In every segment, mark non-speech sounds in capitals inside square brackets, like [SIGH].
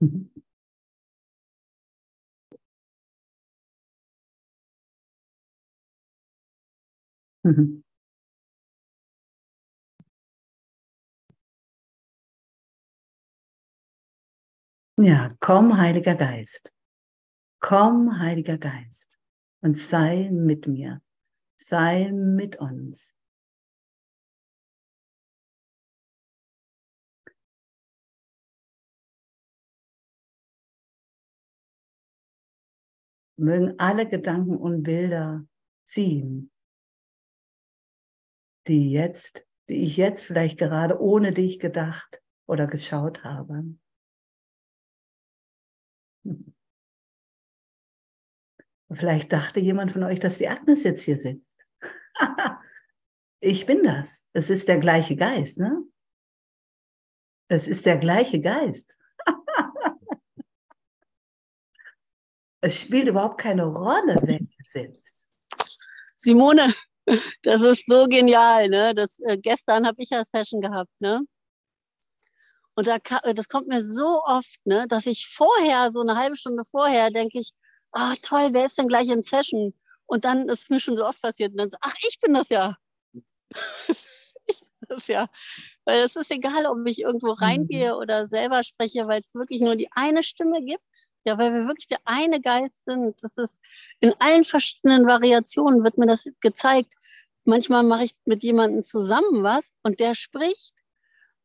Mhm. Mhm. Ja, komm, Heiliger Geist. Komm, Heiliger Geist, und sei mit mir. Sei mit uns. Mögen alle Gedanken und Bilder ziehen, die jetzt, die ich jetzt vielleicht gerade ohne dich gedacht oder geschaut habe. [LAUGHS] Vielleicht dachte jemand von euch, dass die Agnes jetzt hier sitzt. [LAUGHS] ich bin das. Es ist der gleiche Geist, ne? Es ist der gleiche Geist. Es spielt überhaupt keine Rolle, wer hier sitzt. Simone, [LAUGHS] das ist so genial, ne? Das, äh, gestern habe ich ja Session gehabt, ne? Und da, das kommt mir so oft, ne, dass ich vorher, so eine halbe Stunde vorher, denke ich, ah, toll, wer ist denn gleich in Session? Und dann ist es mir schon so oft passiert. Und dann so, ach, ich bin das ja. [LAUGHS] ich bin das ja. Weil es ist egal, ob ich irgendwo mhm. reingehe oder selber spreche, weil es wirklich nur die eine Stimme gibt. Ja, weil wir wirklich der eine Geist sind. Das ist in allen verschiedenen Variationen wird mir das gezeigt. Manchmal mache ich mit jemandem zusammen was und der spricht.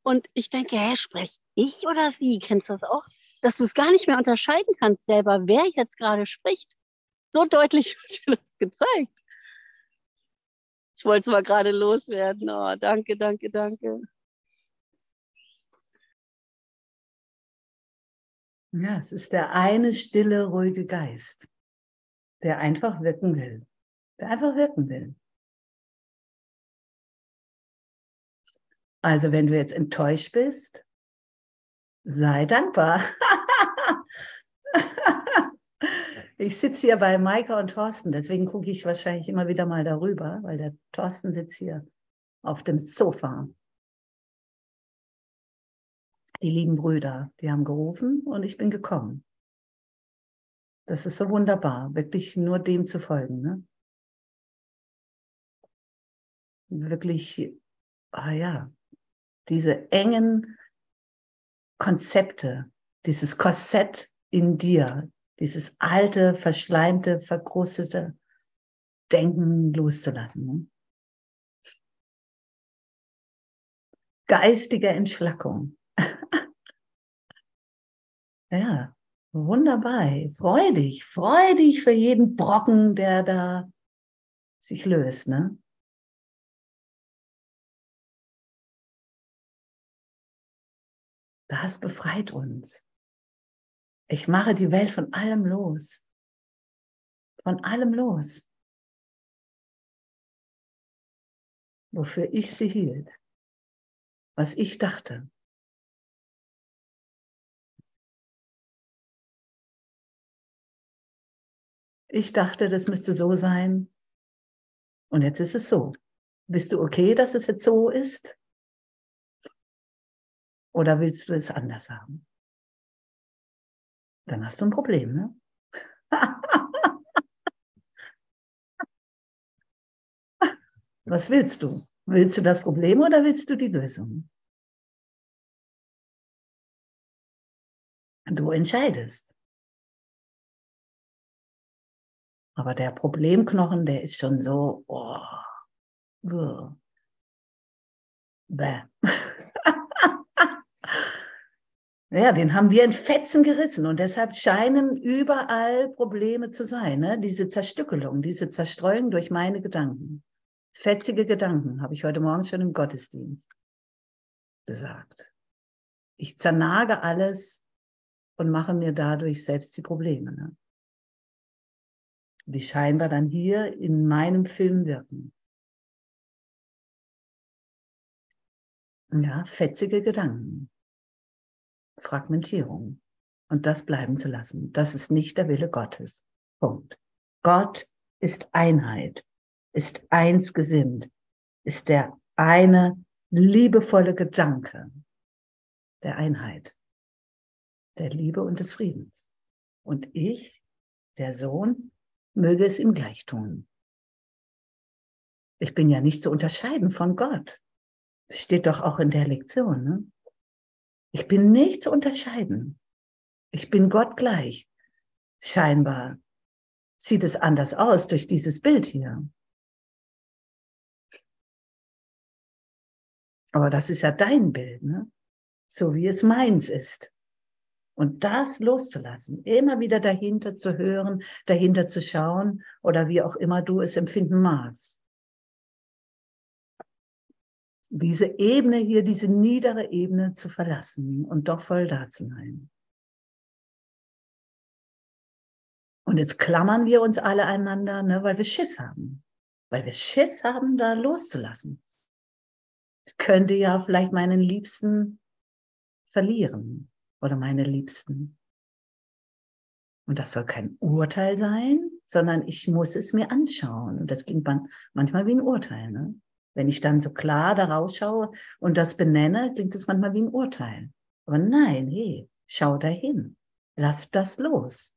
Und ich denke, hä, spreche ich oder wie? Kennst du das auch? dass du es gar nicht mehr unterscheiden kannst selber, wer jetzt gerade spricht. So deutlich [LAUGHS] wird dir das gezeigt. Ich wollte es mal gerade loswerden. Oh, danke, danke, danke. Ja, es ist der eine stille, ruhige Geist, der einfach wirken will. Der einfach wirken will. Also wenn du jetzt enttäuscht bist, sei dankbar. [LAUGHS] ich sitze hier bei Maike und Thorsten, deswegen gucke ich wahrscheinlich immer wieder mal darüber, weil der Thorsten sitzt hier auf dem Sofa. Die lieben Brüder, die haben gerufen und ich bin gekommen. Das ist so wunderbar, wirklich nur dem zu folgen. Ne? Wirklich, ah ja, diese engen Konzepte, dieses Korsett in dir, dieses alte, verschleimte, verkrustete Denken loszulassen. Ne? Geistige Entschlackung. [LAUGHS] ja, wunderbar. Freu dich, freu dich für jeden Brocken, der da sich löst. Ne? Das befreit uns. Ich mache die Welt von allem los. Von allem los. Wofür ich sie hielt. Was ich dachte. Ich dachte, das müsste so sein. Und jetzt ist es so. Bist du okay, dass es jetzt so ist? Oder willst du es anders haben? Dann hast du ein Problem, ne? [LAUGHS] Was willst du? Willst du das Problem oder willst du die Lösung? Du entscheidest. Aber der Problemknochen, der ist schon so, oh, bäh. [LAUGHS] Ja, den haben wir in Fetzen gerissen und deshalb scheinen überall Probleme zu sein. Ne? Diese Zerstückelung, diese Zerstreuung durch meine Gedanken. Fetzige Gedanken, habe ich heute Morgen schon im Gottesdienst gesagt. Ich zernage alles und mache mir dadurch selbst die Probleme. Ne? Die scheinbar dann hier in meinem Film wirken. Ja, fetzige Gedanken. Fragmentierung und das bleiben zu lassen. Das ist nicht der Wille Gottes. Punkt. Gott ist Einheit, ist eins gesinnt, ist der eine liebevolle Gedanke der Einheit. der Liebe und des Friedens. Und ich, der Sohn, möge es ihm gleich tun. Ich bin ja nicht zu unterscheiden von Gott. Das steht doch auch in der Lektion. Ne? Ich bin nicht zu unterscheiden. Ich bin Gott gleich. Scheinbar sieht es anders aus durch dieses Bild hier. Aber das ist ja dein Bild, ne? so wie es meins ist. Und das loszulassen, immer wieder dahinter zu hören, dahinter zu schauen oder wie auch immer du es empfinden magst. Diese Ebene hier, diese niedere Ebene zu verlassen und doch voll da zu sein. Und jetzt klammern wir uns alle einander, ne, weil wir Schiss haben. Weil wir Schiss haben, da loszulassen. Ich könnte ja vielleicht meinen Liebsten verlieren oder meine Liebsten. Und das soll kein Urteil sein, sondern ich muss es mir anschauen. Und das klingt manchmal wie ein Urteil. Ne? Wenn ich dann so klar da rausschaue und das benenne, klingt es manchmal wie ein Urteil. Aber nein, hey, schau dahin. Lass das los.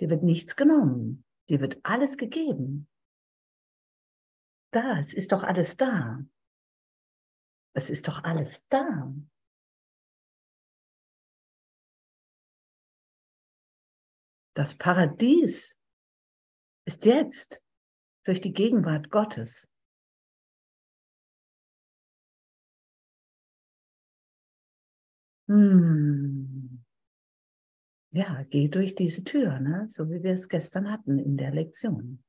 Dir wird nichts genommen. Dir wird alles gegeben. Da, es ist doch alles da. Es ist doch alles da. Das Paradies ist jetzt durch die Gegenwart Gottes. Hm. Ja, geh durch diese Tür, ne? so wie wir es gestern hatten in der Lektion.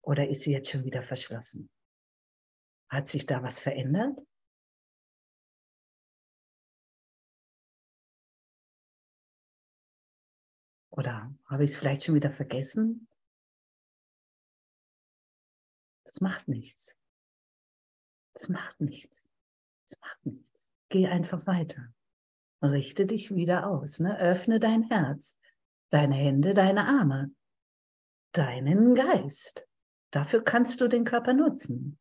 Oder ist sie jetzt schon wieder verschlossen? Hat sich da was verändert? Oder habe ich es vielleicht schon wieder vergessen? Das macht nichts. Das macht nichts. Das macht nichts. Geh einfach weiter. Richte dich wieder aus. Ne? Öffne dein Herz, deine Hände, deine Arme, deinen Geist. Dafür kannst du den Körper nutzen.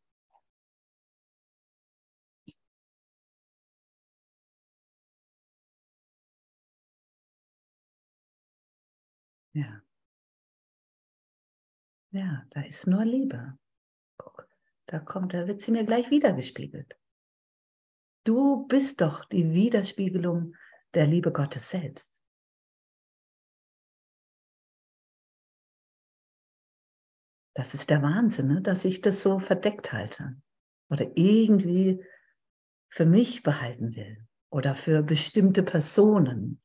Ja. Ja, da ist nur Liebe. Guck, da kommt, da wird sie mir gleich wiedergespiegelt. Du bist doch die Widerspiegelung der Liebe Gottes selbst. Das ist der Wahnsinn, ne? dass ich das so verdeckt halte oder irgendwie für mich behalten will oder für bestimmte Personen.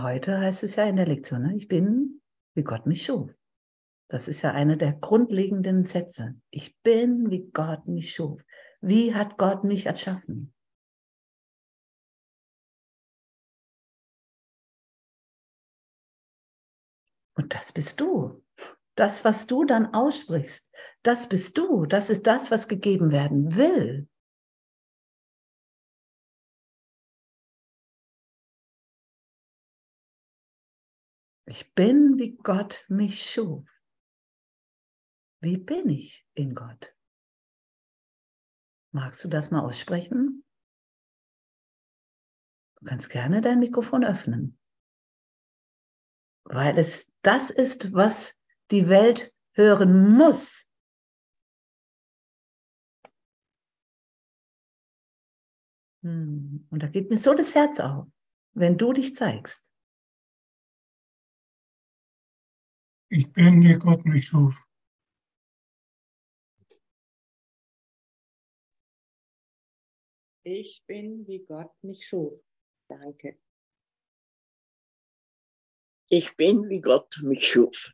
Heute heißt es ja in der Lektion, ne? ich bin, wie Gott mich schuf. Das ist ja einer der grundlegenden Sätze. Ich bin, wie Gott mich schuf. Wie hat Gott mich erschaffen? Und das bist du. Das, was du dann aussprichst, das bist du. Das ist das, was gegeben werden will. Ich bin, wie Gott mich schuf. Wie bin ich in Gott? Magst du das mal aussprechen? Du kannst gerne dein Mikrofon öffnen, weil es das ist, was die Welt hören muss. Hm, und da geht mir so das Herz auf, wenn du dich zeigst. Ich bin, wie Gott mich schuf. Ich bin, wie Gott mich schuf. Danke. Ich bin, wie Gott mich schuf.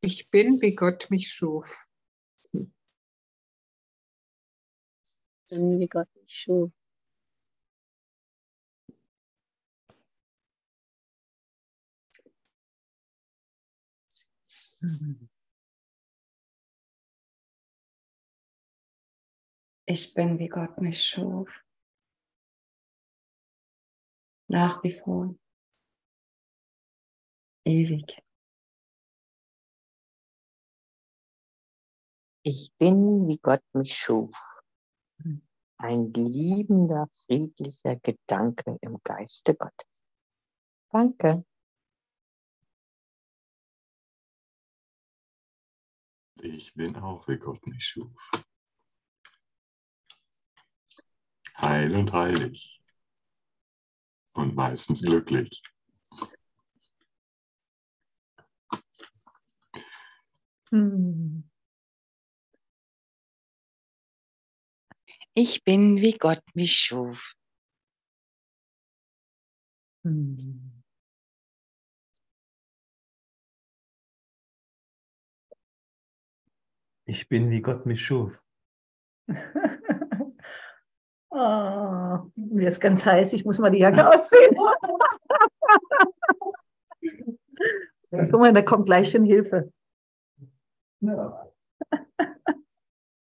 Ich bin, wie Gott mich schuf. Ich bin, wie Gott mich schuf. Ich bin, wie Gott mich schuf. Nach wie vor. Ewig. Ich bin, wie Gott mich schuf. Ein liebender, friedlicher Gedanke im Geiste Gottes. Danke. Ich bin auch, wie Gott mich schuf. Heil und heilig. Und meistens glücklich. Hm. Ich bin, wie Gott mich schuf. Hm. Ich bin, wie Gott mich schuf. oh, [LAUGHS] mir ist ganz heiß, ich muss mal die Jacke ausziehen. [LAUGHS] Guck mal, da kommt gleich schon Hilfe. [LAUGHS]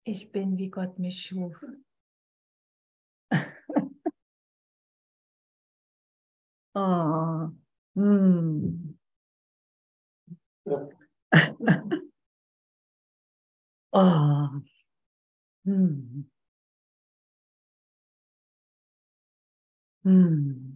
Ich bin, wie Gott mich schuf. Oh. Hm. Oh. Hm. Hm.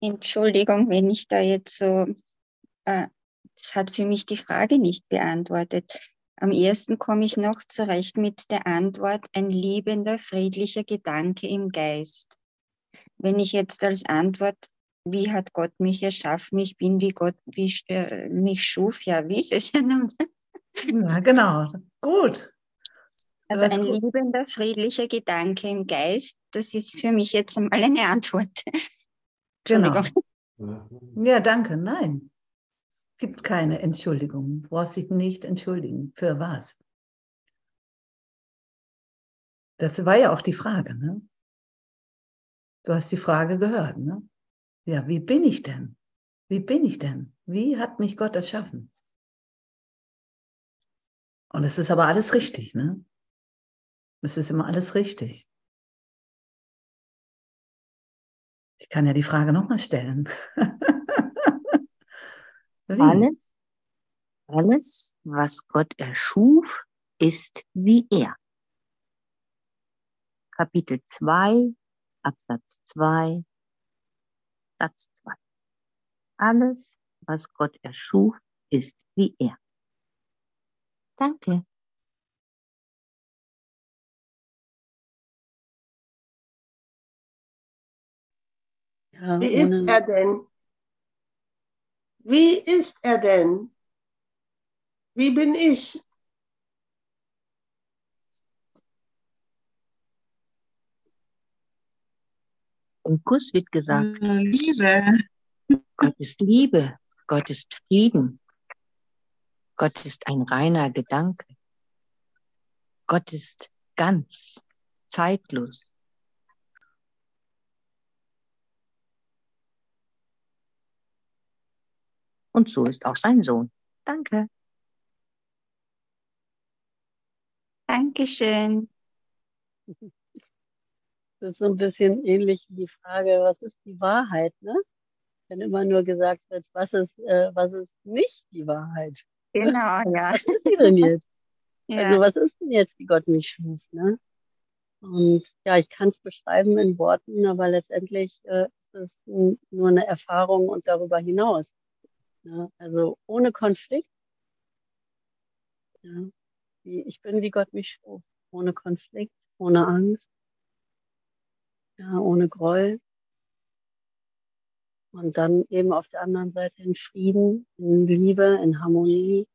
Entschuldigung, wenn ich da jetzt so, äh, das hat für mich die Frage nicht beantwortet. Am ersten komme ich noch zurecht mit der Antwort, ein liebender, friedlicher Gedanke im Geist. Wenn ich jetzt als Antwort, wie hat Gott mich erschaffen, ich bin wie Gott wie, äh, mich schuf, ja, wie ist es ja nun? Ja, genau. Gut. Also ein gut. liebender, friedlicher Gedanke im Geist, das ist für mich jetzt einmal eine Antwort. Genau. Entschuldigung. Ja, danke. Nein. Es gibt keine Entschuldigung. Du brauchst dich nicht entschuldigen. Für was? Das war ja auch die Frage, ne? Du hast die Frage gehört, ne? Ja, wie bin ich denn? Wie bin ich denn? Wie hat mich Gott erschaffen? Und es ist aber alles richtig, ne? Es ist immer alles richtig. Ich kann ja die Frage nochmal stellen. [LAUGHS] Alles, alles, was Gott erschuf, ist wie er. Kapitel 2, Absatz 2, Satz 2. Alles, was Gott erschuf, ist wie er. Danke. Ja, Wie ist ohne, er denn? Wie ist er denn? Wie bin ich? Im Kuss wird gesagt, Liebe. Gott ist Liebe, Gott ist Frieden, Gott ist ein reiner Gedanke, Gott ist ganz, zeitlos. Und so ist auch sein Sohn. Danke. Dankeschön. das ist so ein bisschen ähnlich wie die Frage, was ist die Wahrheit, ne? Wenn immer nur gesagt wird, was ist, äh, was ist nicht die Wahrheit? Genau, [LAUGHS] ja. Was ist sie denn jetzt? Ja. Also was ist denn jetzt, wie Gott mich schuf, ne? Und ja, ich kann es beschreiben in Worten, aber letztendlich äh, ist es nur eine Erfahrung und darüber hinaus. Ne? Also ohne Konflikt. Ja, ich bin, wie Gott mich schuf. Ohne Konflikt, ohne Angst, ja, ohne Groll. Und dann eben auf der anderen Seite in Frieden, in Liebe, in Harmonie.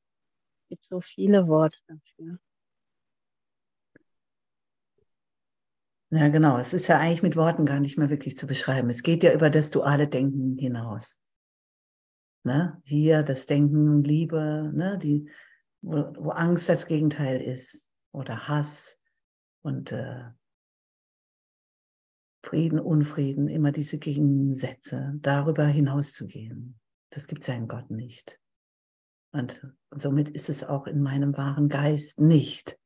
Es gibt so viele Worte dafür. Ja, genau. Es ist ja eigentlich mit Worten gar nicht mehr wirklich zu beschreiben. Es geht ja über das duale Denken hinaus. Ne? Hier das Denken, Liebe, ne? Die, wo, wo Angst das Gegenteil ist oder Hass und äh, Frieden, Unfrieden, immer diese Gegensätze, darüber hinauszugehen. Das gibt es ja in Gott nicht. Und somit ist es auch in meinem wahren Geist nicht.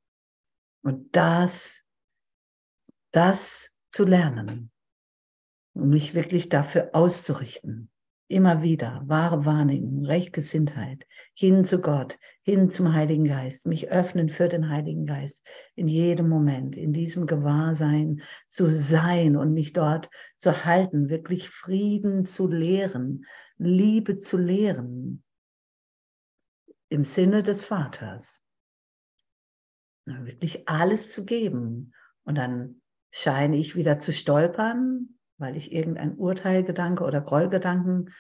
Und das, das zu lernen, um mich wirklich dafür auszurichten, immer wieder wahre Wahrnehmung, Rechtgesinntheit, hin zu Gott, hin zum Heiligen Geist, mich öffnen für den Heiligen Geist, in jedem Moment, in diesem Gewahrsein zu sein und mich dort zu halten, wirklich Frieden zu lehren, Liebe zu lehren, im Sinne des Vaters. Wirklich alles zu geben. Und dann scheine ich wieder zu stolpern, weil ich irgendein Urteilgedanke oder Grollgedanken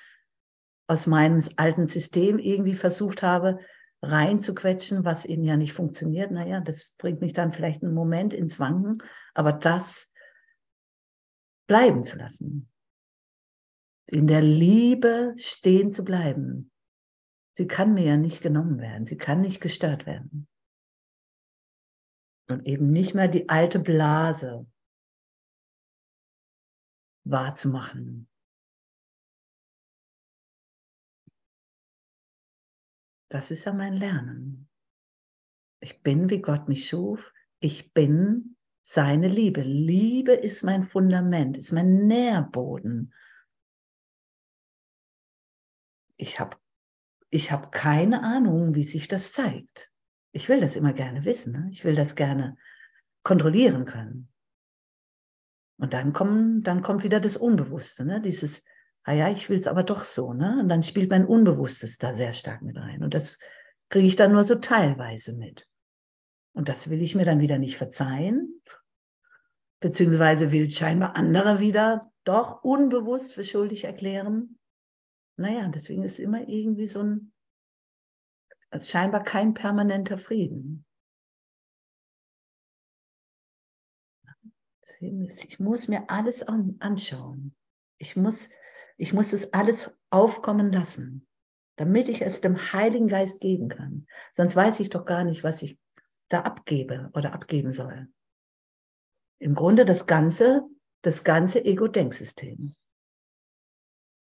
aus meinem alten System irgendwie versucht habe reinzuquetschen, was eben ja nicht funktioniert. Naja, das bringt mich dann vielleicht einen Moment ins Wanken, aber das bleiben zu lassen. In der Liebe stehen zu bleiben. Sie kann mir ja nicht genommen werden, sie kann nicht gestört werden. Und eben nicht mehr die alte Blase wahrzumachen. Das ist ja mein Lernen. Ich bin, wie Gott mich schuf. Ich bin seine Liebe. Liebe ist mein Fundament, ist mein Nährboden. Ich habe ich hab keine Ahnung, wie sich das zeigt. Ich will das immer gerne wissen. Ne? Ich will das gerne kontrollieren können. Und dann, kommen, dann kommt wieder das Unbewusste, ne? dieses, ah ja, ich will es aber doch so. Ne? Und dann spielt mein Unbewusstes da sehr stark mit rein. Und das kriege ich dann nur so teilweise mit. Und das will ich mir dann wieder nicht verzeihen, beziehungsweise will scheinbar andere wieder doch unbewusst für schuldig erklären. Naja, deswegen ist immer irgendwie so ein, also scheinbar kein permanenter Frieden. Ich muss mir alles anschauen. Ich muss, ich muss es alles aufkommen lassen, damit ich es dem Heiligen Geist geben kann. Sonst weiß ich doch gar nicht, was ich da abgebe oder abgeben soll. Im Grunde das ganze, das ganze Ego-Denksystem.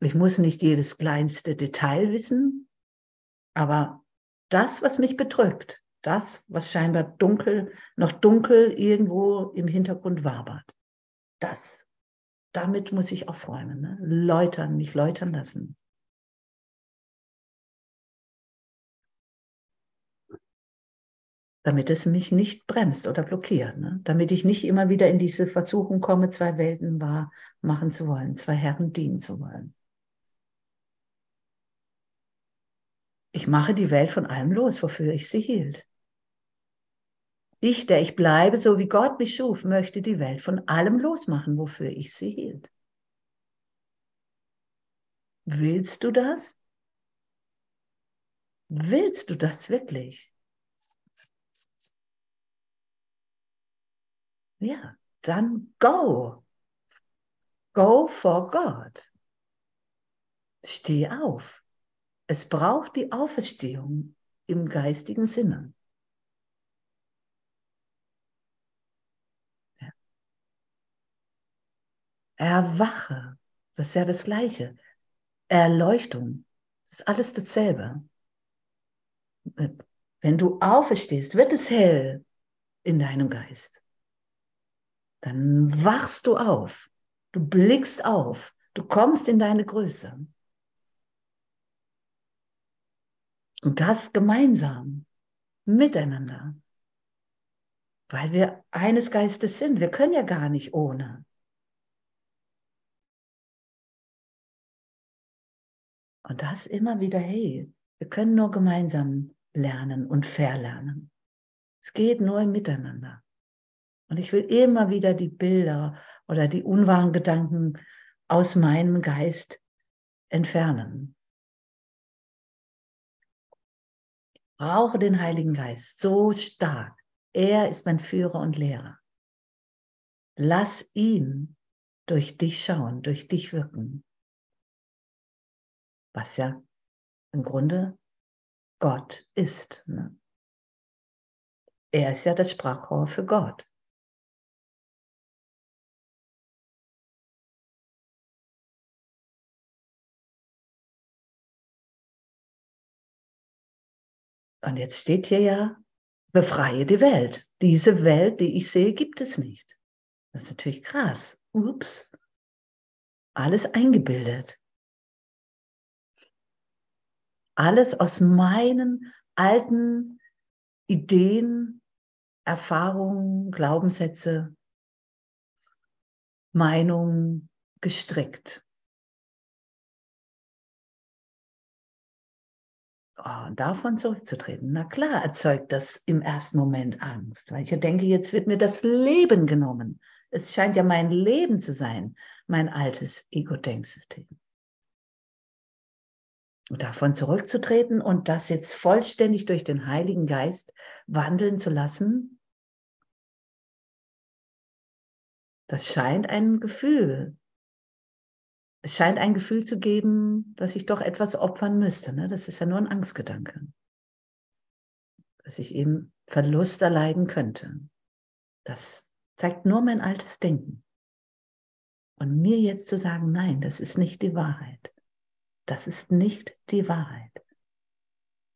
Ich muss nicht jedes kleinste Detail wissen, aber das, was mich bedrückt, das, was scheinbar dunkel, noch dunkel irgendwo im Hintergrund wabert. Das, damit muss ich aufräumen, ne? läutern, mich läutern lassen. Damit es mich nicht bremst oder blockiert, ne? damit ich nicht immer wieder in diese Versuchung komme, zwei Welten wahr machen zu wollen, zwei Herren dienen zu wollen. Ich mache die Welt von allem los, wofür ich sie hielt. Ich, der ich bleibe, so wie Gott mich schuf, möchte die Welt von allem losmachen, wofür ich sie hielt. Willst du das? Willst du das wirklich? Ja, dann go. Go for God. Steh auf. Es braucht die Auferstehung im geistigen Sinne. Erwache, das ist ja das Gleiche. Erleuchtung, das ist alles dasselbe. Wenn du auferstehst, wird es hell in deinem Geist. Dann wachst du auf, du blickst auf, du kommst in deine Größe. Und das gemeinsam, miteinander. Weil wir eines Geistes sind. Wir können ja gar nicht ohne. Und das immer wieder, hey, wir können nur gemeinsam lernen und verlernen. Es geht nur im Miteinander. Und ich will immer wieder die Bilder oder die unwahren Gedanken aus meinem Geist entfernen. Ich brauche den Heiligen Geist so stark. Er ist mein Führer und Lehrer. Lass ihn durch dich schauen, durch dich wirken. Was ja im Grunde Gott ist. Ne? Er ist ja das Sprachrohr für Gott. Und jetzt steht hier ja, befreie die Welt. Diese Welt, die ich sehe, gibt es nicht. Das ist natürlich krass. Ups. Alles eingebildet. Alles aus meinen alten Ideen, Erfahrungen, Glaubenssätze, Meinungen gestrickt. Oh, davon zurückzutreten, na klar erzeugt das im ersten Moment Angst, weil ich ja denke, jetzt wird mir das Leben genommen. Es scheint ja mein Leben zu sein, mein altes Ego-Denksystem. Davon zurückzutreten und das jetzt vollständig durch den Heiligen Geist wandeln zu lassen, das scheint ein Gefühl es scheint ein Gefühl zu geben, dass ich doch etwas opfern müsste. Ne? Das ist ja nur ein Angstgedanke. Dass ich eben Verlust erleiden könnte. Das zeigt nur mein altes Denken. Und mir jetzt zu sagen, nein, das ist nicht die Wahrheit. Das ist nicht die Wahrheit.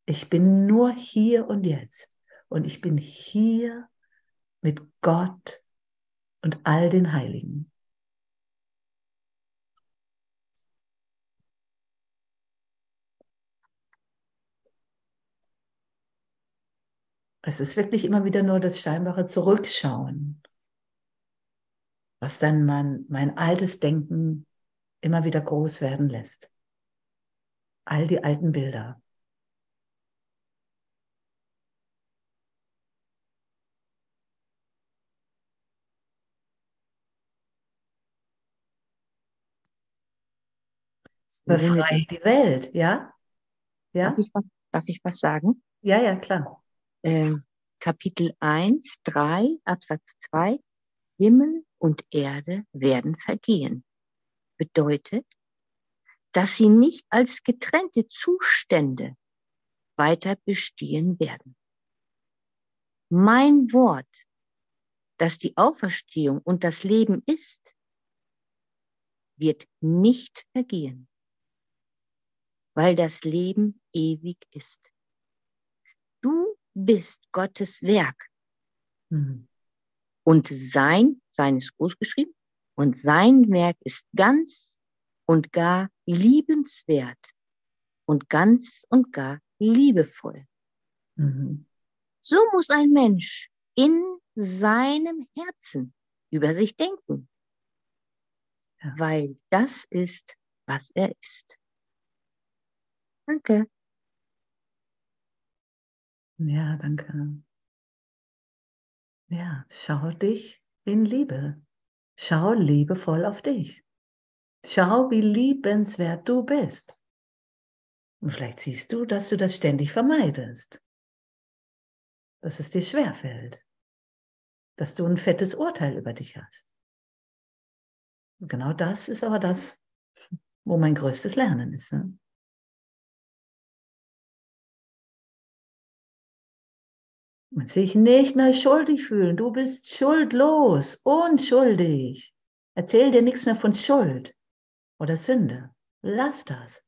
Ich bin nur hier und jetzt. Und ich bin hier mit Gott und all den Heiligen. Es ist wirklich immer wieder nur das scheinbare Zurückschauen, was dann mein, mein altes Denken immer wieder groß werden lässt. All die alten Bilder. Befreie die Welt, ja? Ja? Darf ich, was, darf ich was sagen? Ja, ja, klar äh, Kapitel 1, 3, Absatz 2, Himmel und Erde werden vergehen. Bedeutet, dass sie nicht als getrennte Zustände weiter bestehen werden. Mein Wort, dass die Auferstehung und das Leben ist, wird nicht vergehen, weil das Leben ewig ist. Du bist Gottes Werk. Mhm. Und sein, sein ist groß geschrieben, und sein Werk ist ganz und gar liebenswert und ganz und gar liebevoll. Mhm. So muss ein Mensch in seinem Herzen über sich denken, ja. weil das ist, was er ist. Danke. Ja, danke. Ja, schau dich in Liebe. Schau liebevoll auf dich. Schau, wie liebenswert du bist. Und vielleicht siehst du, dass du das ständig vermeidest. Dass es dir schwerfällt. Dass du ein fettes Urteil über dich hast. Und genau das ist aber das, wo mein größtes Lernen ist. Ne? Man sich nicht mehr schuldig fühlen. Du bist schuldlos, unschuldig. Erzähl dir nichts mehr von Schuld oder Sünde. Lass das.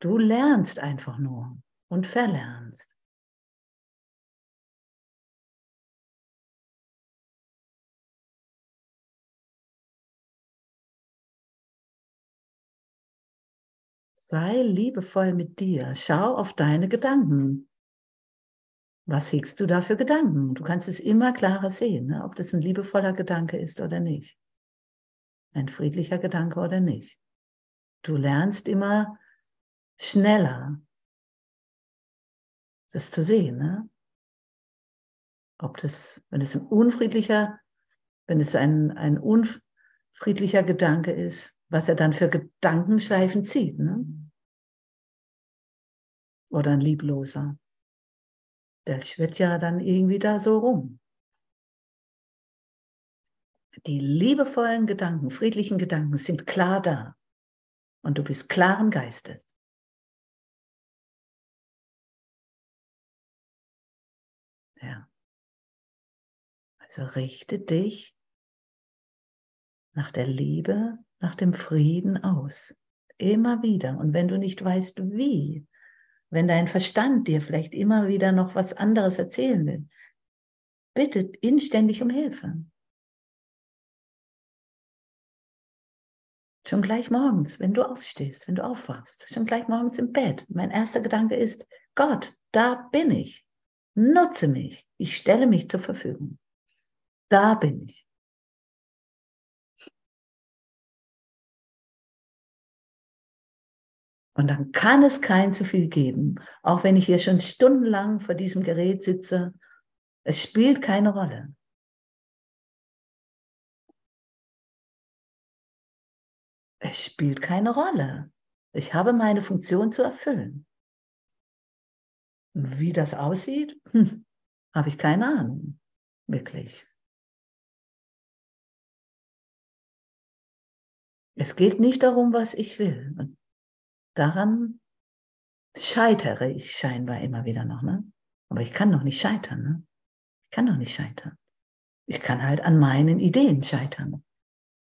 Du lernst einfach nur und verlernst. Sei liebevoll mit dir. Schau auf deine Gedanken. Was hegst du da für Gedanken? Du kannst es immer klarer sehen, ne? ob das ein liebevoller Gedanke ist oder nicht. Ein friedlicher Gedanke oder nicht. Du lernst immer schneller, das zu sehen. Ne? Ob das, wenn es ein unfriedlicher, wenn es ein, ein, un, friedlicher Gedanke ist, was er dann für Gedankenschleifen zieht. Ne? Oder ein liebloser. Der schwirrt ja dann irgendwie da so rum. Die liebevollen Gedanken, friedlichen Gedanken sind klar da. Und du bist klaren Geistes. Ja. Also richte dich nach der Liebe, nach dem Frieden aus. Immer wieder. Und wenn du nicht weißt, wie, wenn dein Verstand dir vielleicht immer wieder noch was anderes erzählen will, bitte inständig um Hilfe. Schon gleich morgens, wenn du aufstehst, wenn du aufwachst, schon gleich morgens im Bett. Mein erster Gedanke ist, Gott, da bin ich. Nutze mich. Ich stelle mich zur Verfügung. Da bin ich. Und dann kann es kein zu viel geben. Auch wenn ich hier schon stundenlang vor diesem Gerät sitze, es spielt keine Rolle. Es spielt keine Rolle. Ich habe meine Funktion zu erfüllen. Wie das aussieht, hm, habe ich keine Ahnung. Wirklich. Es geht nicht darum, was ich will. Und daran scheitere ich scheinbar immer wieder noch. Ne? Aber ich kann noch nicht scheitern. Ne? Ich kann noch nicht scheitern. Ich kann halt an meinen Ideen scheitern,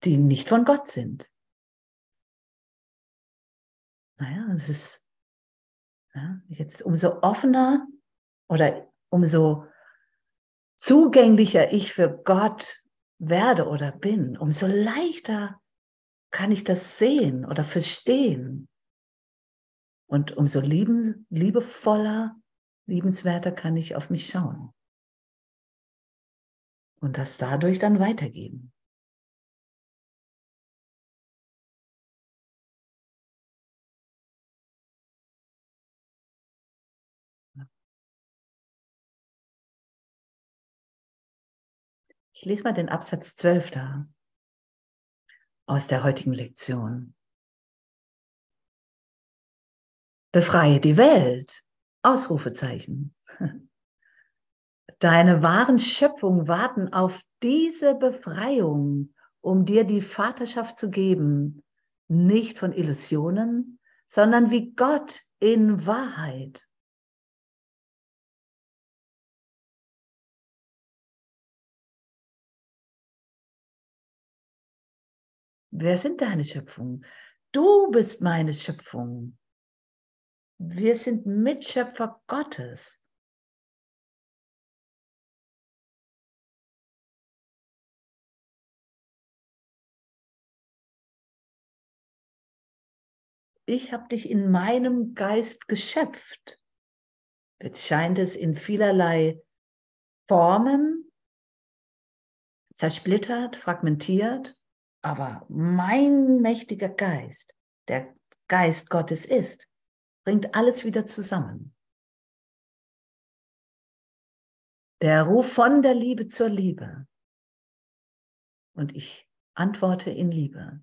die nicht von Gott sind. Naja, es ist ja, jetzt umso offener oder umso zugänglicher ich für Gott werde oder bin, umso leichter kann ich das sehen oder verstehen. Und umso lieben, liebevoller, liebenswerter kann ich auf mich schauen. Und das dadurch dann weitergeben. Ich lese mal den Absatz 12 da aus der heutigen Lektion. Befreie die Welt. Ausrufezeichen. Deine wahren Schöpfungen warten auf diese Befreiung, um dir die Vaterschaft zu geben, nicht von Illusionen, sondern wie Gott in Wahrheit. Wer sind deine Schöpfungen? Du bist meine Schöpfung. Wir sind Mitschöpfer Gottes. Ich habe dich in meinem Geist geschöpft. Jetzt scheint es in vielerlei Formen zersplittert, fragmentiert aber mein mächtiger Geist, der Geist Gottes ist, bringt alles wieder zusammen. Der Ruf von der Liebe zur Liebe. Und ich antworte in Liebe.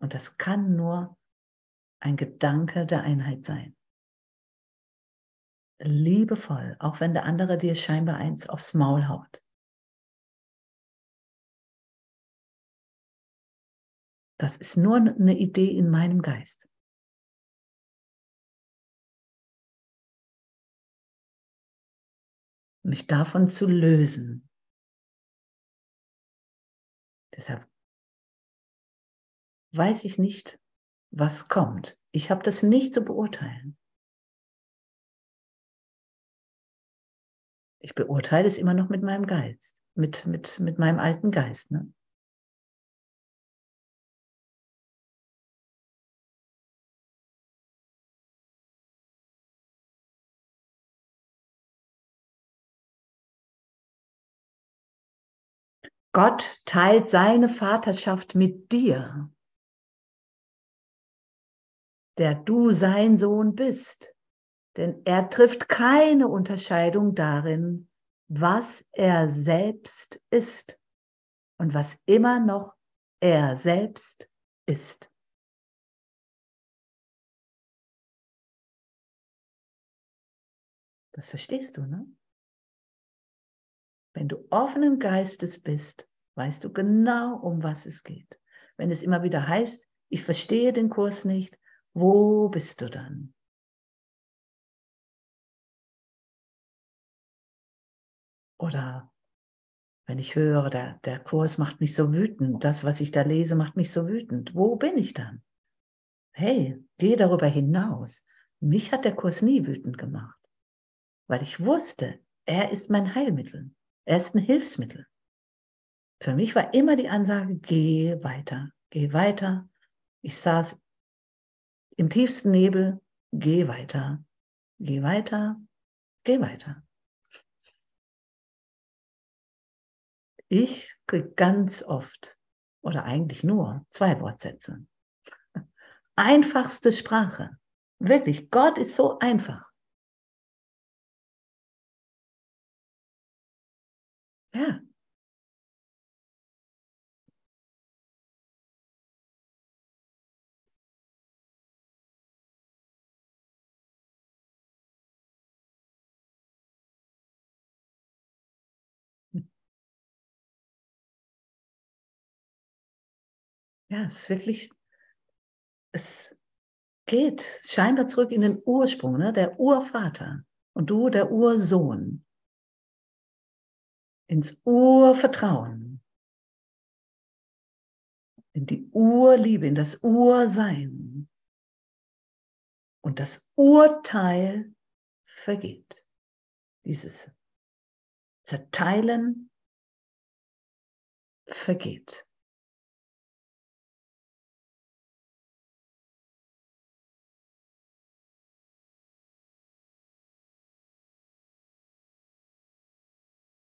Und das kann nur ein Gedanke der Einheit sein. Liebevoll, auch wenn der andere dir scheinbar eins aufs Maul haut. Das ist nur eine Idee in meinem Geist. Mich davon zu lösen. Deshalb weiß ich nicht, was kommt. Ich habe das nicht zu beurteilen. Ich beurteile es immer noch mit meinem Geist, mit, mit, mit meinem alten Geist. Ne? Gott teilt seine Vaterschaft mit dir, der du sein Sohn bist. Denn er trifft keine Unterscheidung darin, was er selbst ist und was immer noch er selbst ist. Das verstehst du, ne? Wenn du offenen Geistes bist, weißt du genau, um was es geht. Wenn es immer wieder heißt, ich verstehe den Kurs nicht, wo bist du dann? Oder wenn ich höre, der, der Kurs macht mich so wütend, das, was ich da lese, macht mich so wütend, wo bin ich dann? Hey, geh darüber hinaus. Mich hat der Kurs nie wütend gemacht, weil ich wusste, er ist mein Heilmittel, er ist ein Hilfsmittel. Für mich war immer die Ansage, geh weiter, geh weiter. Ich saß im tiefsten Nebel, geh weiter, geh weiter, geh weiter. Ich kriege ganz oft oder eigentlich nur zwei Wortsätze. Einfachste Sprache. Wirklich, Gott ist so einfach. Ja. Ja, es ist wirklich, es geht scheinbar zurück in den Ursprung, ne? der Urvater und du der Ursohn. Ins Urvertrauen, in die Urliebe, in das Ursein. Und das Urteil vergeht. Dieses Zerteilen vergeht.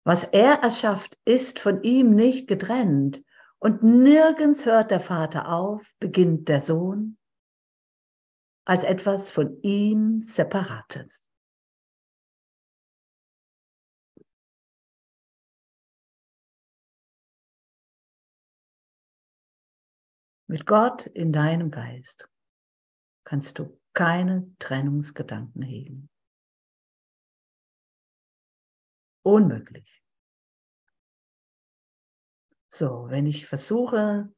Was er erschafft, ist von ihm nicht getrennt. Und nirgends hört der Vater auf, beginnt der Sohn, als etwas von ihm Separates. Mit Gott in deinem Geist kannst du keine Trennungsgedanken hegen. Unmöglich. So, wenn ich versuche,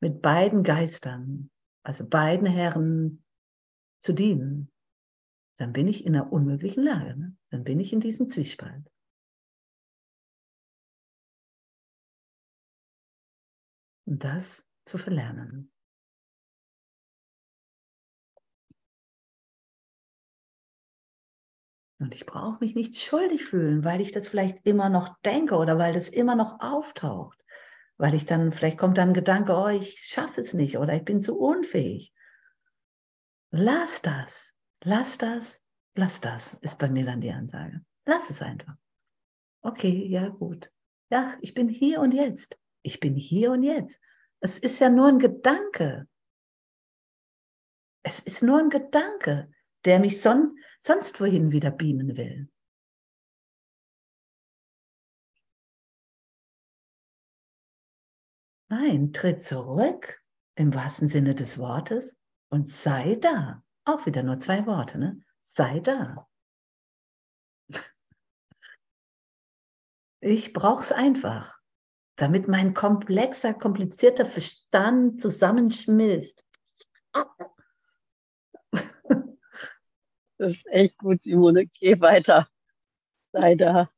mit beiden Geistern, also beiden Herren zu dienen, dann bin ich in einer unmöglichen Lage. Ne? Dann bin ich in diesem Zwiespalt. Und das zu verlernen. Und ich brauche mich nicht schuldig fühlen, weil ich das vielleicht immer noch denke oder weil das immer noch auftaucht. Weil ich dann, vielleicht kommt dann ein Gedanke, oh, ich schaffe es nicht oder ich bin zu unfähig. Lass das, lass das, lass das, ist bei mir dann die Ansage. Lass es einfach. Okay, ja, gut. Ja, ich bin hier und jetzt. Ich bin hier und jetzt. Es ist ja nur ein Gedanke. Es ist nur ein Gedanke der mich son sonst wohin wieder beamen will. Nein, tritt zurück im wahrsten Sinne des Wortes und sei da. Auch wieder nur zwei Worte, ne? Sei da. Ich brauche es einfach, damit mein komplexer, komplizierter Verstand zusammenschmilzt. Das ist echt gut, Simone. Geh weiter. Sei da.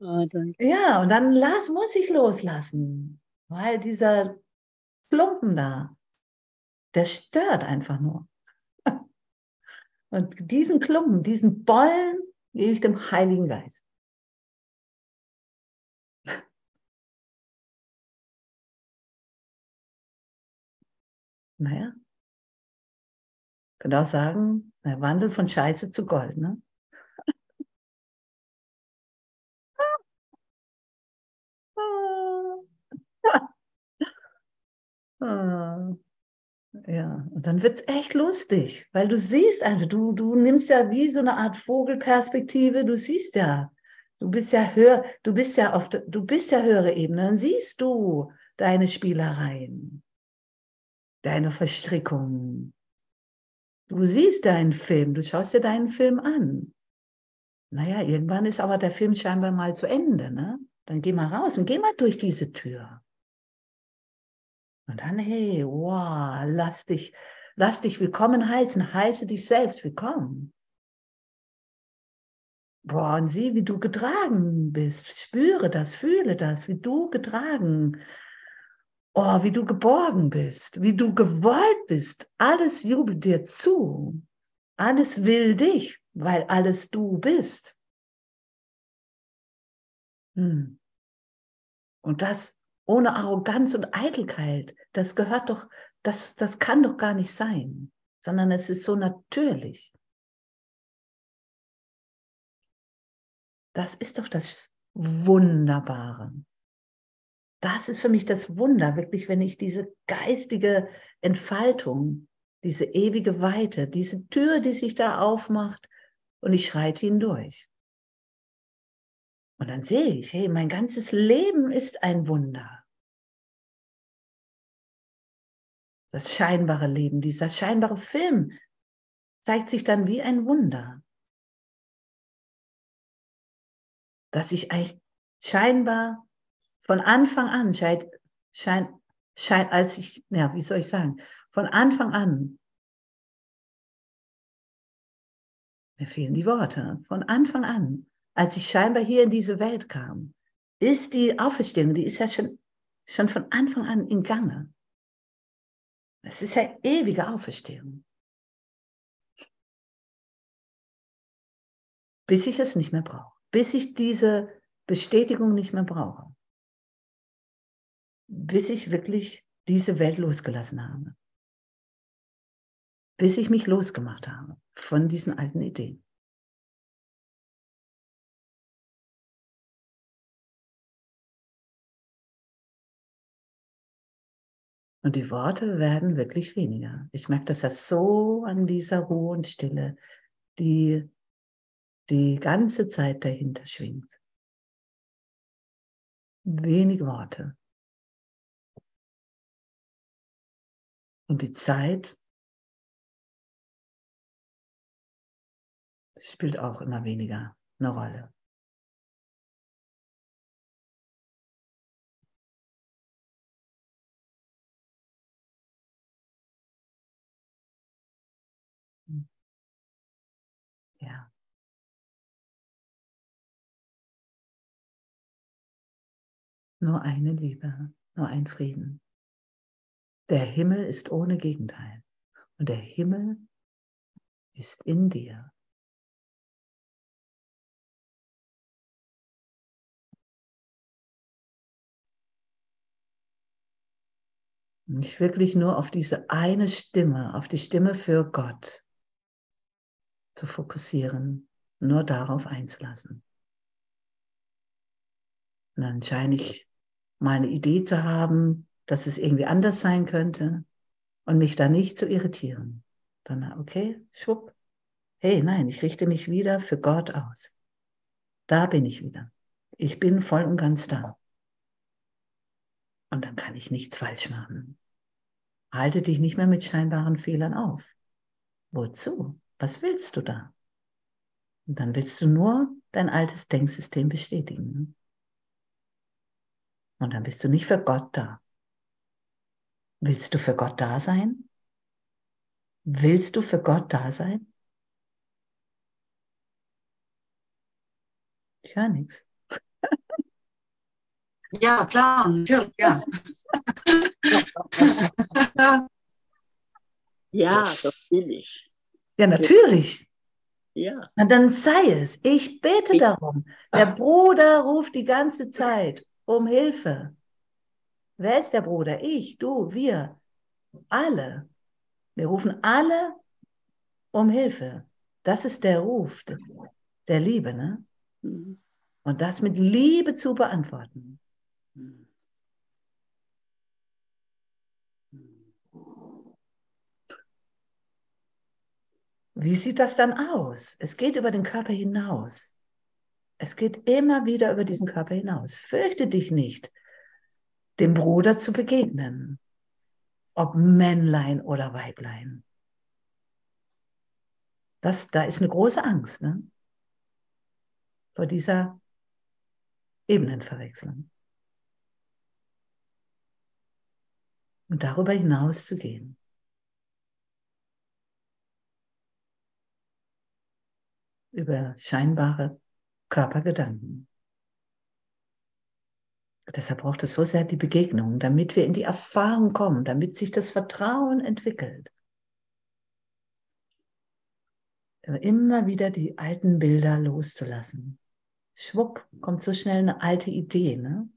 Oh, ja, und dann las, muss ich loslassen, weil dieser Klumpen da, der stört einfach nur. [LAUGHS] Und diesen Klumpen, diesen Bollen gebe ich dem Heiligen Geist. [LAUGHS] Naja, könnte auch sagen, der Wandel von Scheiße zu Gold. Ne? Ja, und dann wird es echt lustig, weil du siehst einfach, du, du nimmst ja wie so eine Art Vogelperspektive, du siehst ja Du bist ja höher, du bist ja auf, du bist ja höhere Ebene. Dann siehst du deine Spielereien, deine Verstrickungen. Du siehst deinen Film, du schaust dir deinen Film an. Naja, irgendwann ist aber der Film scheinbar mal zu Ende. Ne? Dann geh mal raus und geh mal durch diese Tür. Und dann, hey, wow, lass dich, lass dich willkommen heißen, heiße dich selbst willkommen. Boah, und sieh, wie du getragen bist. Spüre das, fühle das, wie du getragen. Oh, wie du geborgen bist, wie du gewollt bist. Alles jubelt dir zu. Alles will dich, weil alles du bist. Hm. Und das ohne Arroganz und Eitelkeit, das gehört doch, das, das kann doch gar nicht sein, sondern es ist so natürlich. Das ist doch das Wunderbare. Das ist für mich das Wunder, wirklich, wenn ich diese geistige Entfaltung, diese ewige Weite, diese Tür, die sich da aufmacht und ich schreite hindurch. Und dann sehe ich, hey, mein ganzes Leben ist ein Wunder. Das scheinbare Leben, dieser scheinbare Film zeigt sich dann wie ein Wunder. dass ich eigentlich scheinbar von Anfang an, schein, schein, schein, als ich, ja, wie soll ich sagen, von Anfang an, mir fehlen die Worte, von Anfang an, als ich scheinbar hier in diese Welt kam, ist die Auferstehung, die ist ja schon, schon von Anfang an in Gange. Es ist ja ewige Auferstehung. Bis ich es nicht mehr brauche bis ich diese Bestätigung nicht mehr brauche. Bis ich wirklich diese Welt losgelassen habe. Bis ich mich losgemacht habe von diesen alten Ideen. Und die Worte werden wirklich weniger. Ich merke das ja so an dieser Ruhe und Stille, die die ganze Zeit dahinter schwingt. Wenig Worte. Und die Zeit spielt auch immer weniger eine Rolle. Nur eine Liebe, nur ein Frieden. Der Himmel ist ohne Gegenteil und der Himmel ist in dir. Mich wirklich nur auf diese eine Stimme, auf die Stimme für Gott zu fokussieren, nur darauf einzulassen. Und dann scheine ich mal eine Idee zu haben, dass es irgendwie anders sein könnte und mich da nicht zu irritieren. Dann, okay, schwupp. Hey, nein, ich richte mich wieder für Gott aus. Da bin ich wieder. Ich bin voll und ganz da. Und dann kann ich nichts falsch machen. Halte dich nicht mehr mit scheinbaren Fehlern auf. Wozu? Was willst du da? Und dann willst du nur dein altes Denksystem bestätigen. Und dann bist du nicht für Gott da. Willst du für Gott da sein? Willst du für Gott da sein? Ich höre nichts. Ja, klar, natürlich, ja. [LAUGHS] ja, das will ich. Ja, natürlich. Ja. Na dann sei es. Ich bete ich, darum. Der Bruder ruft die ganze Zeit um Hilfe. Wer ist der Bruder? Ich, du, wir, alle. Wir rufen alle um Hilfe. Das ist der Ruf der Liebe, ne? Und das mit Liebe zu beantworten. Wie sieht das dann aus? Es geht über den Körper hinaus. Es geht immer wieder über diesen Körper hinaus. Fürchte dich nicht, dem Bruder zu begegnen, ob Männlein oder Weiblein. Das, da ist eine große Angst ne? vor dieser Ebenenverwechslung. Und darüber hinaus zu gehen. Über scheinbare Körpergedanken. Deshalb braucht es so sehr die Begegnung, damit wir in die Erfahrung kommen, damit sich das Vertrauen entwickelt. Immer wieder die alten Bilder loszulassen. Schwupp, kommt so schnell eine alte Idee, ne?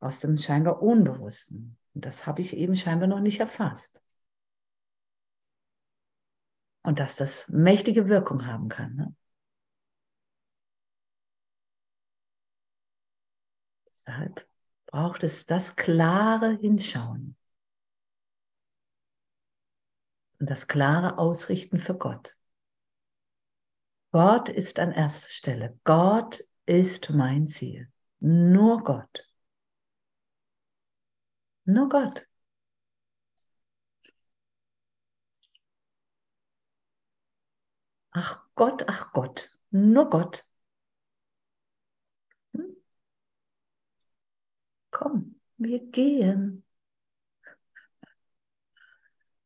Aus dem scheinbar Unbewussten. Und das habe ich eben scheinbar noch nicht erfasst. Und dass das mächtige Wirkung haben kann. Ne? Deshalb braucht es das klare Hinschauen und das klare Ausrichten für Gott. Gott ist an erster Stelle. Gott ist mein Ziel. Nur Gott. Nur Gott. Ach Gott, ach Gott, nur Gott. Komm, wir gehen.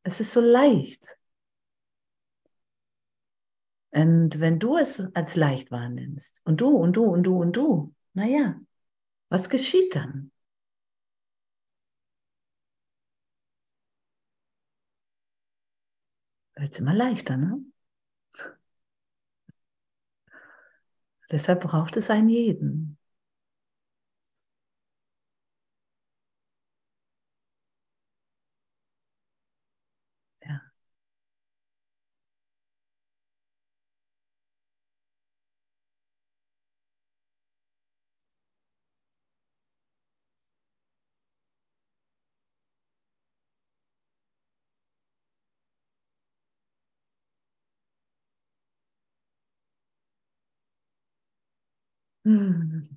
Es ist so leicht. Und wenn du es als leicht wahrnimmst und du und du und du und du, naja, was geschieht dann? Wird es immer leichter, ne? Deshalb braucht es einen jeden. Hm.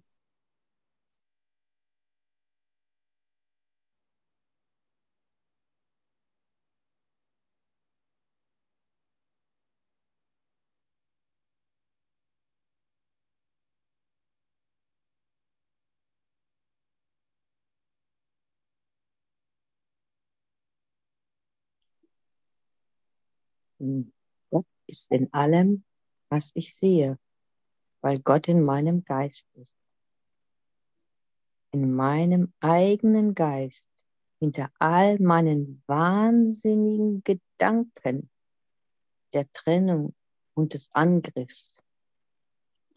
Gott ist in allem, was ich sehe, weil Gott in meinem Geist ist. In meinem eigenen Geist, hinter all meinen wahnsinnigen Gedanken der Trennung und des Angriffs,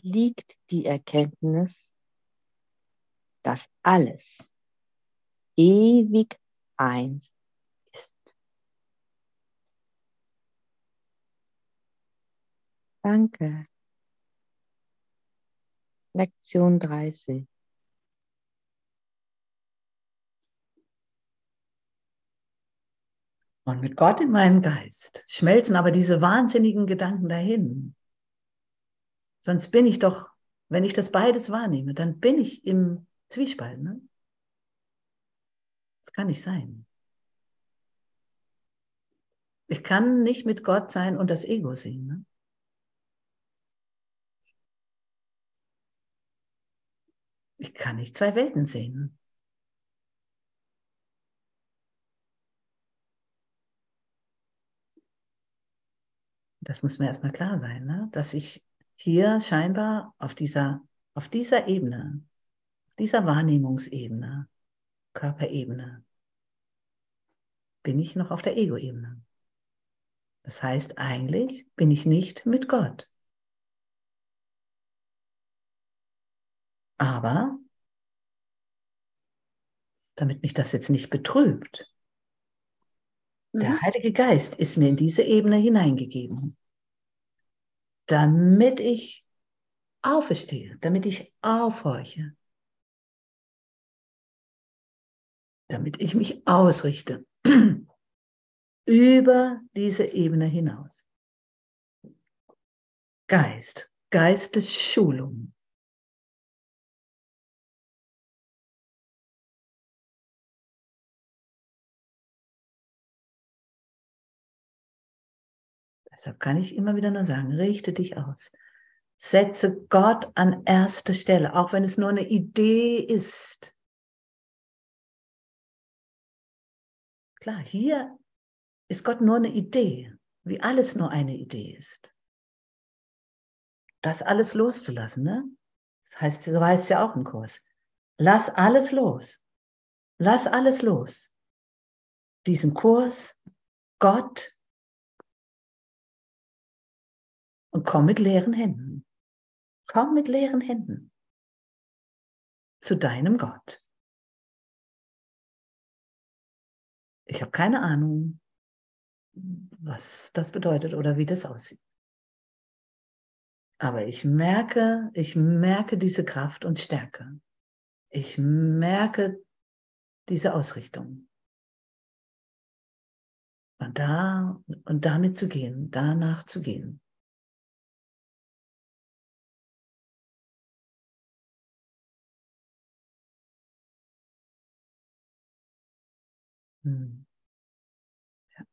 liegt die Erkenntnis, dass alles ewig eins ist. Danke. Lektion 30. Und mit Gott in meinem Geist schmelzen aber diese wahnsinnigen Gedanken dahin. Sonst bin ich doch, wenn ich das beides wahrnehme, dann bin ich im Zwiespalt. Ne? Das kann nicht sein. Ich kann nicht mit Gott sein und das Ego sehen. Ne? Ich kann nicht zwei Welten sehen. Das muss mir erstmal klar sein, ne? dass ich hier scheinbar auf dieser, auf dieser Ebene, dieser Wahrnehmungsebene, Körperebene, bin ich noch auf der Ego-Ebene. Das heißt, eigentlich bin ich nicht mit Gott. Aber damit mich das jetzt nicht betrübt, mhm. der Heilige Geist ist mir in diese Ebene hineingegeben, damit ich auferstehe, damit ich aufhorche, damit ich mich ausrichte [CLEARS THROAT] über diese Ebene hinaus. Geist, Geistesschulung. Deshalb kann ich immer wieder nur sagen, richte dich aus. Setze Gott an erste Stelle, auch wenn es nur eine Idee ist. Klar, hier ist Gott nur eine Idee, wie alles nur eine Idee ist. Das alles loszulassen, ne? Das heißt, so heißt es ja auch im Kurs. Lass alles los. Lass alles los. Diesen Kurs, Gott und komm mit leeren Händen. Komm mit leeren Händen zu deinem Gott. Ich habe keine Ahnung, was das bedeutet oder wie das aussieht. Aber ich merke, ich merke diese Kraft und Stärke. Ich merke diese Ausrichtung. Und da und damit zu gehen, danach zu gehen. Hm. Ja.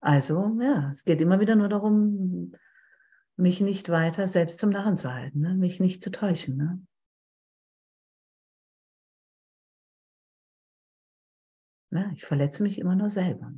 Also, ja, es geht immer wieder nur darum, mich nicht weiter selbst zum Narren zu halten, ne? mich nicht zu täuschen. Ne? Ja, ich verletze mich immer nur selber.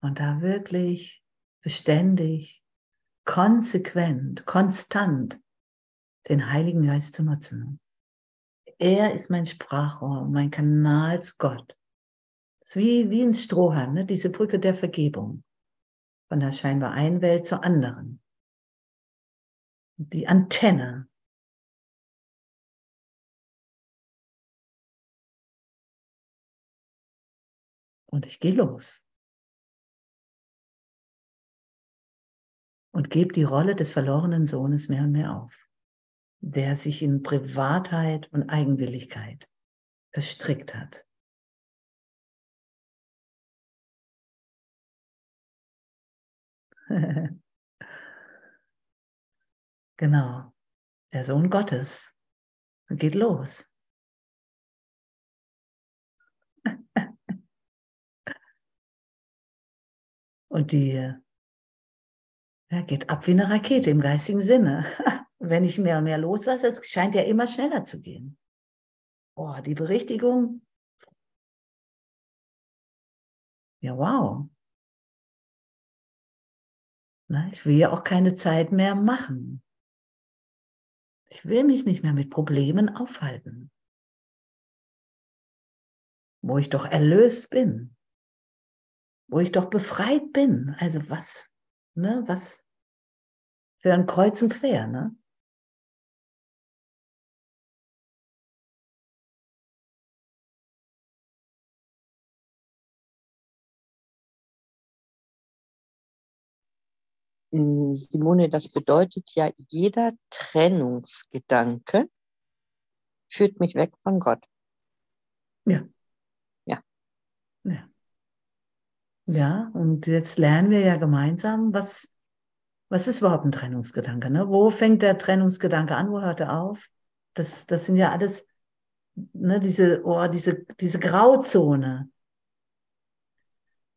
Und da wirklich beständig, konsequent, konstant den Heiligen Geist zu nutzen. Er ist mein Sprachrohr, mein Kanal zu Gott. Es ist wie, wie ein Strohhalm, ne? diese Brücke der Vergebung. Von der scheinbar einen Welt zur anderen. Die Antenne. Und ich gehe los. Und gebe die Rolle des verlorenen Sohnes mehr und mehr auf, der sich in Privatheit und Eigenwilligkeit verstrickt hat. [LAUGHS] genau, der Sohn Gottes geht los. [LAUGHS] Und die ja, geht ab wie eine Rakete im geistigen Sinne. [LAUGHS] Wenn ich mehr und mehr loslasse, es scheint ja immer schneller zu gehen. Boah, die Berichtigung. Ja, wow. Na, ich will ja auch keine Zeit mehr machen. Ich will mich nicht mehr mit Problemen aufhalten. Wo ich doch erlöst bin. Wo ich doch befreit bin. Also was Ne? Was für ein Kreuz und Quer, ne? Hm, Simone, das bedeutet ja, jeder Trennungsgedanke führt mich weg von Gott. Ja. Ja. Ja. Ja, und jetzt lernen wir ja gemeinsam, was, was ist überhaupt ein Trennungsgedanke? Ne? Wo fängt der Trennungsgedanke an? Wo hört er auf? Das, das sind ja alles ne, diese, oh, diese, diese Grauzone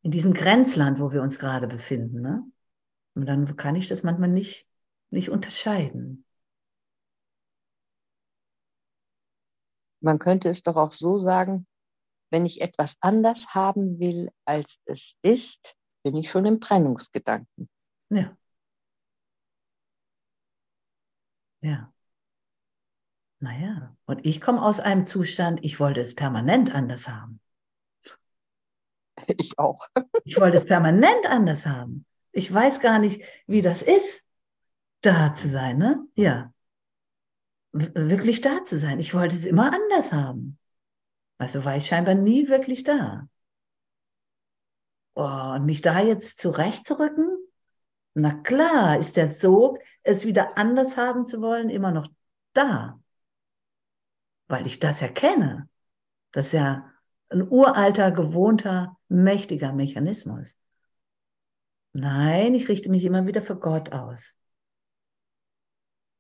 in diesem Grenzland, wo wir uns gerade befinden. Ne? Und dann kann ich das manchmal nicht, nicht unterscheiden. Man könnte es doch auch so sagen, wenn ich etwas anders haben will, als es ist, bin ich schon im Trennungsgedanken. Ja. Ja. Naja, und ich komme aus einem Zustand, ich wollte es permanent anders haben. Ich auch. [LAUGHS] Ich wollte es permanent anders haben. Ich weiß gar nicht, wie das ist, da zu sein, ne? Ja. Wirklich da zu sein. Ich wollte es immer anders haben. Also war ich scheinbar nie wirklich da. Oh, und mich da jetzt zurechtzurücken, Na klar, ist der Sog, es wieder anders haben zu wollen, immer noch da. Weil ich das erkenne. Das ist ja ein uralter, gewohnter, mächtiger Mechanismus. Nein, ich richte mich immer wieder für Gott aus.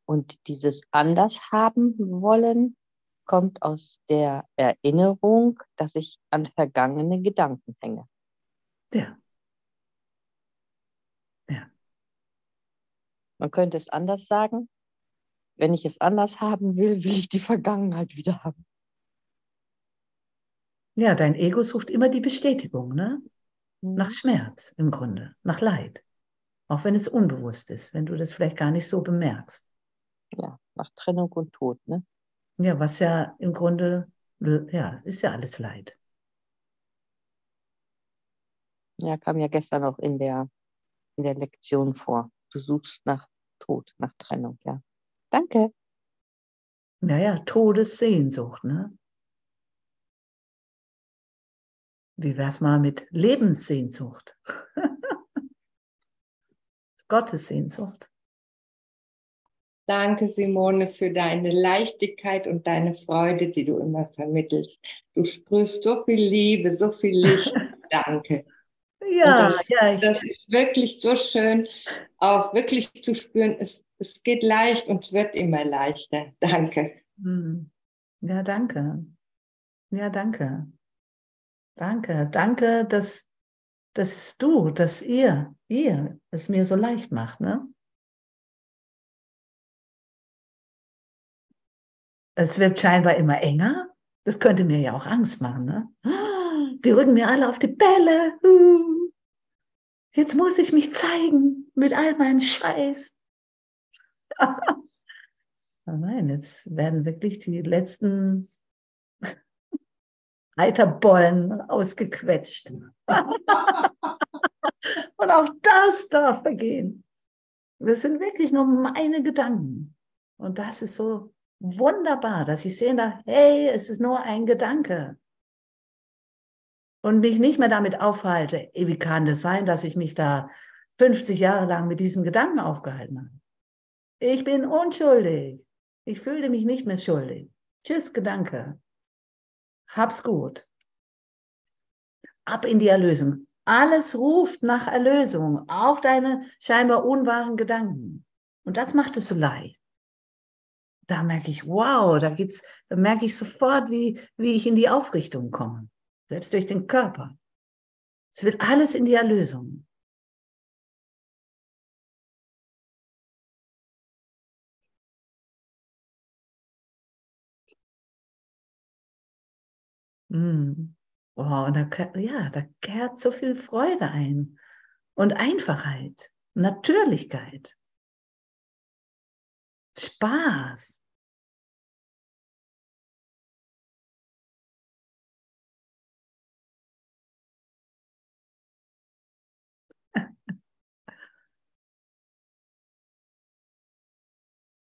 Und dieses anders haben wollen kommt aus der Erinnerung, dass ich an vergangene Gedanken hänge. Ja. Man könnte es anders sagen. Wenn ich es anders haben will, will ich die Vergangenheit wieder haben. Ja, dein Ego sucht immer die Bestätigung, ne? Nach Mhm. Schmerz im Grunde, nach Leid. Auch wenn es unbewusst ist, wenn du das vielleicht gar nicht so bemerkst. Ja, nach Trennung und Tod, ne? Ja, was ja im Grunde, ja, ist ja alles Leid. Ja, kam ja gestern auch in der, in der Lektion vor. Du suchst nach Tod, nach Trennung, ja. Danke. Naja, Todessehnsucht, ne? Wie wär's mal mit Lebenssehnsucht? [LAUGHS] Gottessehnsucht. Danke, Simone, für deine Leichtigkeit und deine Freude, die du immer vermittelst. Du sprühst so viel Liebe, so viel Licht. [LAUGHS] Danke. Ja, das, ja, ich, das ist wirklich so schön, auch wirklich zu spüren, es, es geht leicht und es wird immer leichter. Danke. Hm. ja, danke. Ja, danke. Danke, danke, dass, dass du, dass ihr, ihr es mir so leicht macht, ne? Es wird scheinbar immer enger. Das könnte mir ja auch Angst machen, ne? Die rücken mir alle auf die Bälle. Jetzt muss ich mich zeigen mit all meinem Scheiß. Aber [LAUGHS] nein, jetzt werden wirklich die letzten [LAUGHS] Eiterbollen ausgequetscht. [LAUGHS] Und auch das darf vergehen. Das sind wirklich nur meine Gedanken. Und das ist so wunderbar, dass ich sehen darf, hey, es ist nur ein Gedanke. Und mich nicht mehr damit aufhalte, wie kann das sein, dass ich mich da 50 Jahre lang mit diesem Gedanken aufgehalten habe. Ich bin unschuldig. Ich fühle mich nicht mehr schuldig. Tschüss, Gedanke. Hab's gut. Ab in die Erlösung. Alles ruft nach Erlösung, auch deine scheinbar unwahren Gedanken. Und das macht es so leicht. Da merke ich, wow, da geht's, da merke ich sofort, wie, wie ich in die Aufrichtung komme. Selbst durch den Körper. Es will alles in die Erlösung. Mm. Oh, und da, ja, da kehrt so viel Freude ein und Einfachheit, Natürlichkeit, Spaß.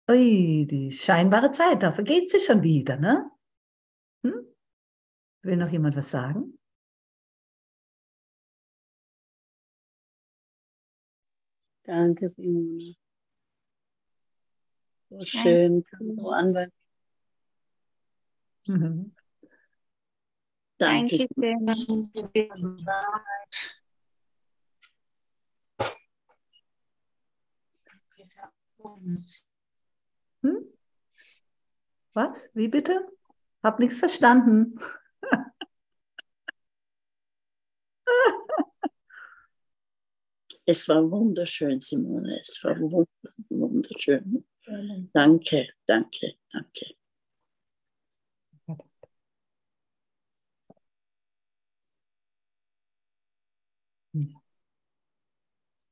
Ui, die scheinbare Zeit, da vergeht sie schon wieder, ne? Hm? Will noch jemand was sagen? Danke, Simone. So schön, kam so an bei Mhm. Danke schön. Hm? Was? Wie bitte? Hab nichts verstanden. Es war wunderschön, Simone. Es war wund- wunderschön. Danke, danke, danke.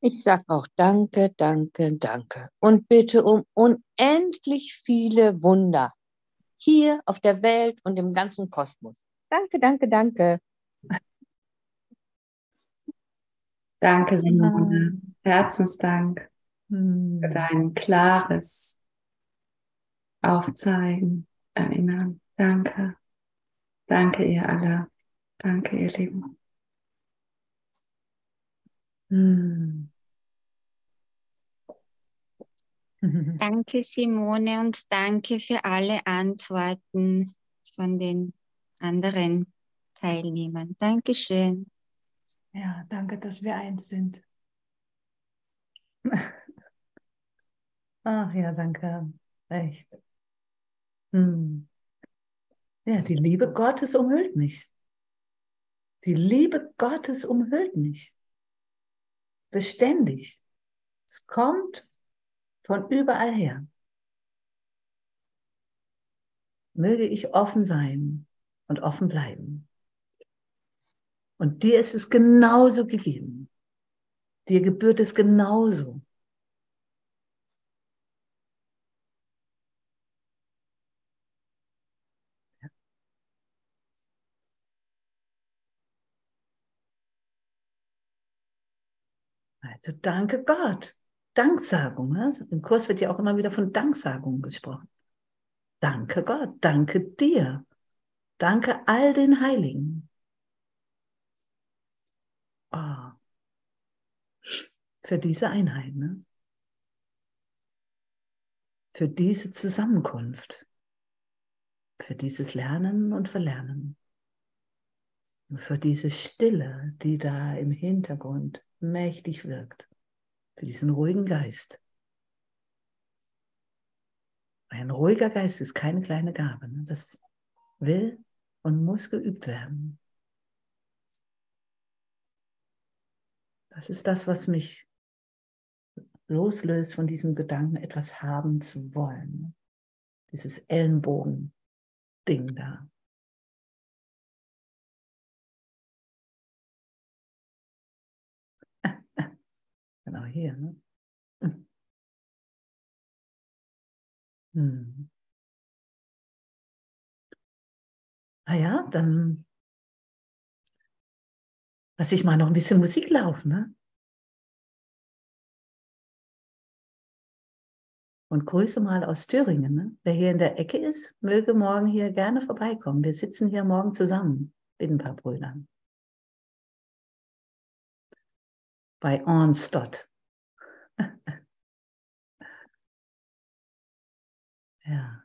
Ich sage auch danke, danke, danke. Und bitte um unendlich viele Wunder hier auf der Welt und im ganzen Kosmos. Danke, danke, danke. Danke, Simone. Herzensdank. Für dein klares Aufzeigen, Erinnern. Danke. Danke, ihr alle. Danke, ihr Lieben. Hm. [LAUGHS] Danke, Simone, und danke für alle Antworten von den anderen Teilnehmern. Dankeschön. Ja, danke, dass wir eins sind. [LAUGHS] Ach ja, danke. Echt. Hm. Ja, die Liebe Gottes umhüllt mich. Die Liebe Gottes umhüllt mich. Beständig. Es kommt von überall her. Möge ich offen sein und offen bleiben. Und dir ist es genauso gegeben. Dir gebührt es genauso. Also danke Gott. Danksagung. Ne? Im Kurs wird ja auch immer wieder von Danksagung gesprochen. Danke Gott, danke dir, danke all den Heiligen. Oh, für diese Einheit, ne? für diese Zusammenkunft, für dieses Lernen und Verlernen, für diese Stille, die da im Hintergrund mächtig wirkt für diesen ruhigen Geist. Ein ruhiger Geist ist keine kleine Gabe. Ne? Das will und muss geübt werden. Das ist das, was mich loslöst von diesem Gedanken, etwas haben zu wollen. Dieses Ellenbogen-Ding da. Genau hier. Ne? Hm. Ah ja, dann lasse ich mal noch ein bisschen Musik laufen. Ne? Und Grüße mal aus Thüringen. Ne? Wer hier in der Ecke ist, möge morgen hier gerne vorbeikommen. Wir sitzen hier morgen zusammen mit ein paar Brüdern. Bei Arnstadt. [LAUGHS] ja.